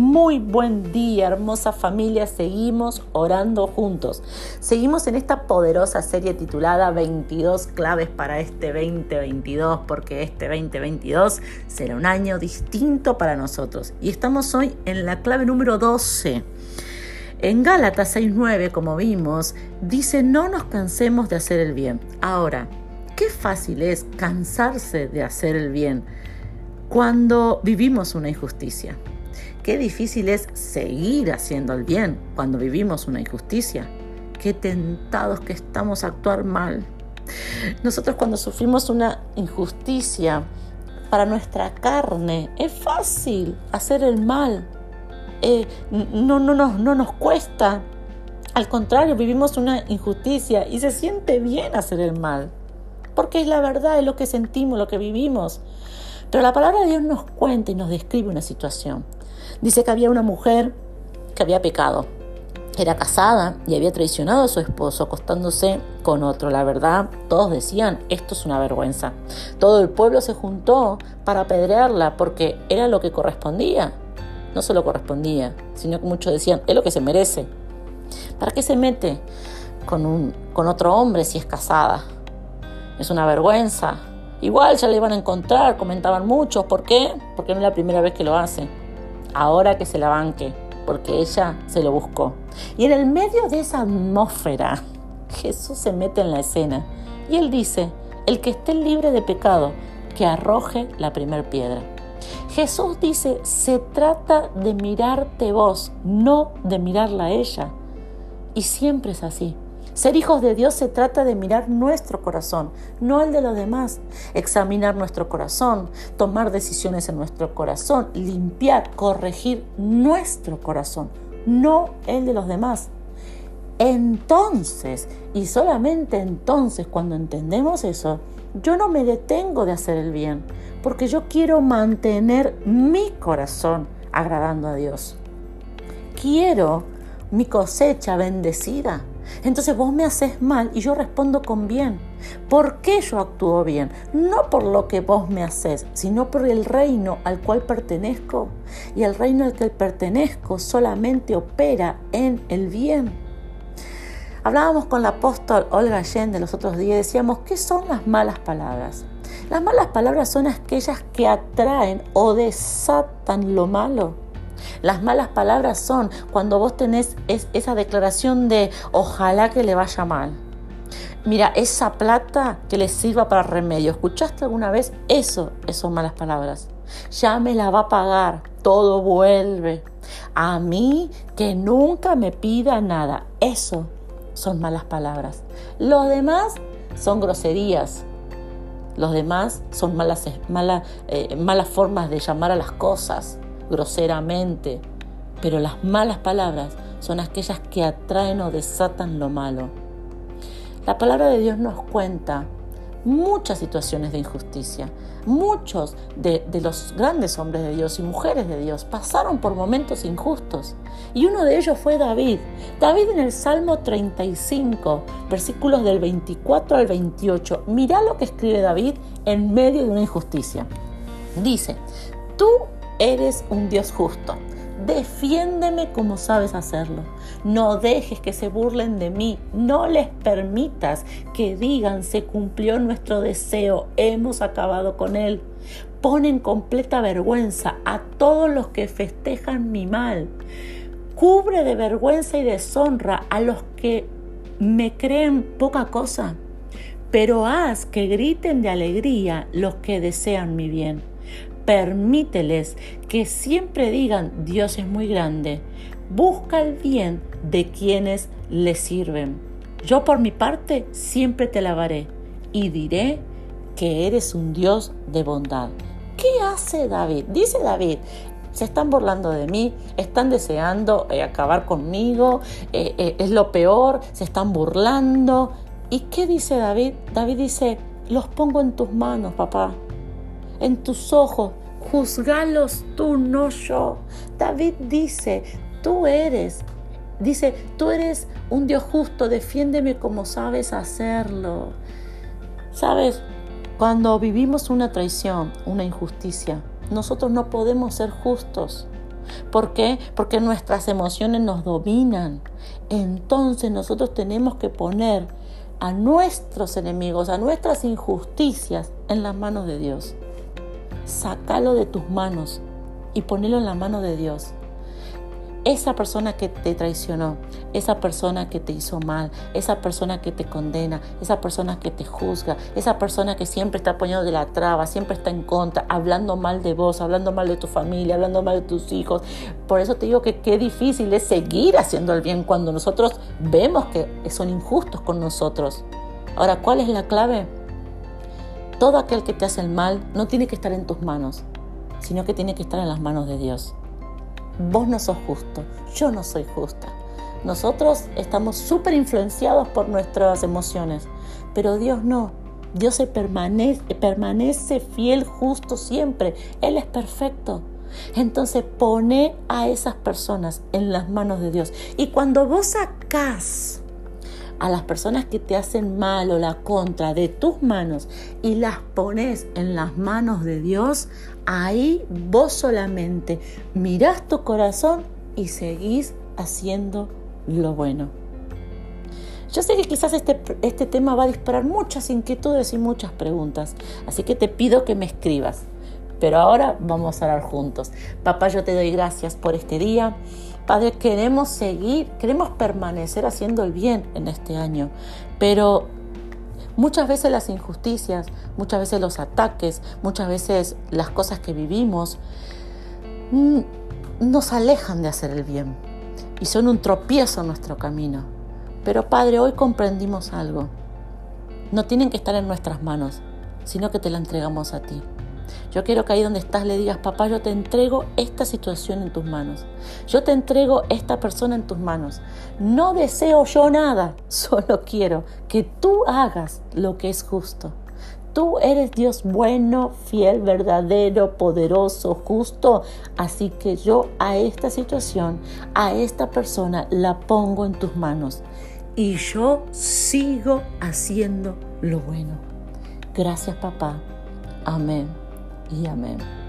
Muy buen día, hermosa familia. Seguimos orando juntos. Seguimos en esta poderosa serie titulada 22 claves para este 2022, porque este 2022 será un año distinto para nosotros. Y estamos hoy en la clave número 12. En Gálatas 6.9, como vimos, dice no nos cansemos de hacer el bien. Ahora, qué fácil es cansarse de hacer el bien cuando vivimos una injusticia. Qué difícil es seguir haciendo el bien cuando vivimos una injusticia. Qué tentados que estamos a actuar mal. Nosotros cuando sufrimos una injusticia para nuestra carne, es fácil hacer el mal. Eh, no, no, no, no nos cuesta. Al contrario, vivimos una injusticia y se siente bien hacer el mal. Porque es la verdad, es lo que sentimos, lo que vivimos. Pero la palabra de Dios nos cuenta y nos describe una situación. Dice que había una mujer que había pecado. Era casada y había traicionado a su esposo acostándose con otro. La verdad, todos decían, esto es una vergüenza. Todo el pueblo se juntó para apedrearla porque era lo que correspondía. No solo correspondía, sino que muchos decían, es lo que se merece. ¿Para qué se mete con, un, con otro hombre si es casada? Es una vergüenza. Igual ya le iban a encontrar, comentaban muchos. ¿Por qué? Porque no es la primera vez que lo hace ahora que se la banque, porque ella se lo buscó. Y en el medio de esa atmósfera, Jesús se mete en la escena y él dice, el que esté libre de pecado, que arroje la primer piedra. Jesús dice, se trata de mirarte vos, no de mirarla a ella. Y siempre es así. Ser hijos de Dios se trata de mirar nuestro corazón, no el de los demás. Examinar nuestro corazón, tomar decisiones en nuestro corazón, limpiar, corregir nuestro corazón, no el de los demás. Entonces, y solamente entonces cuando entendemos eso, yo no me detengo de hacer el bien, porque yo quiero mantener mi corazón agradando a Dios. Quiero mi cosecha bendecida. Entonces vos me haces mal y yo respondo con bien. ¿Por qué yo actúo bien? No por lo que vos me haces, sino por el reino al cual pertenezco. Y el reino al que pertenezco solamente opera en el bien. Hablábamos con la apóstol Olga Allende los otros días, decíamos, ¿qué son las malas palabras? Las malas palabras son aquellas que atraen o desatan lo malo. Las malas palabras son cuando vos tenés esa declaración de ojalá que le vaya mal. Mira, esa plata que le sirva para remedio. ¿Escuchaste alguna vez? Eso, son malas palabras. Ya me la va a pagar, todo vuelve. A mí que nunca me pida nada. Eso son malas palabras. Los demás son groserías. Los demás son malas, malas, eh, malas formas de llamar a las cosas groseramente, pero las malas palabras son aquellas que atraen o desatan lo malo. La palabra de Dios nos cuenta muchas situaciones de injusticia. Muchos de, los grandes hombres de Dios y mujeres de Dios pasaron por momentos injustos. Y uno de ellos fue David. David en el Salmo 35, versículos del 24 al 28. Mirá lo que escribe David en medio de una injusticia. Dice, tú Eres un Dios justo. Defiéndeme como sabes hacerlo. No dejes que se burlen de mí. No les permitas que digan se cumplió nuestro deseo. Hemos acabado con él. Pon en completa vergüenza a todos los que festejan mi mal. Cubre de vergüenza y deshonra a los que me creen poca cosa. Pero haz que griten de alegría los que desean mi bien permíteles que siempre digan Dios es muy grande. Busca el bien de quienes le sirven. Yo por mi parte siempre te alabaré y diré que eres un Dios de bondad. ¿Qué hace David? Dice David, se están burlando de mí, están deseando eh, acabar conmigo, eh, eh, es lo peor, se están burlando. ¿Y qué dice David? David dice, los pongo en tus manos, papá, en tus ojos, juzgalos tú, no yo. David dice, tú eres, dice, tú eres un Dios justo, defiéndeme como sabes hacerlo. ¿Sabes? Cuando vivimos una traición, una injusticia, nosotros no podemos ser justos. ¿Por qué? Porque nuestras emociones nos dominan. Entonces nosotros tenemos que poner a nuestros enemigos, a nuestras injusticias en las manos de Dios. Sácalo de tus manos y ponelo en la mano de Dios esa persona que te traicionó, esa persona que te hizo mal, esa persona que te condena, esa persona que te juzga, esa persona que siempre está poniendo de la traba, siempre está en contra, hablando mal de vos, hablando mal de tu familia, hablando mal de tus hijos. Por eso te digo que qué difícil es seguir haciendo el bien cuando nosotros vemos que son injustos con nosotros. Ahora, ¿cuál es la clave? Todo aquel que te hace el mal no tiene que estar en tus manos, sino que tiene que estar en las manos de Dios vos no sos justo, yo no soy justa. Nosotros estamos súper influenciados por nuestras emociones, pero Dios no. Dios se permanece, permanece fiel, justo siempre. Él es perfecto. Entonces pone a esas personas en las manos de Dios. Y cuando vos sacás a las personas que te hacen mal o la contra de tus manos y las pones en las manos de Dios, ahí vos solamente mirás tu corazón y seguís haciendo lo bueno. Yo sé que quizás este, este tema va a disparar muchas inquietudes y muchas preguntas, así que te pido que me escribas. Pero ahora vamos a orar juntos. Papá, yo te doy gracias por este día. Padre, queremos seguir, queremos permanecer haciendo el bien en este año, pero muchas veces las injusticias, muchas veces los ataques, muchas veces las cosas que vivimos mm, nos alejan de hacer el bien y son un tropiezo en nuestro camino. Pero Padre, hoy comprendimos algo. No tienen que estar en nuestras manos, sino que te la entregamos a ti. Yo quiero que ahí donde estás le digas, papá, yo te entrego esta situación en tus manos. Yo te entrego esta persona en tus manos. No deseo yo nada, solo quiero que tú hagas lo que es justo. Tú eres Dios bueno, fiel, verdadero, poderoso, justo. Así que yo a esta situación, a esta persona, la pongo en tus manos. Y yo sigo haciendo lo bueno. Gracias papá. Amén y amén.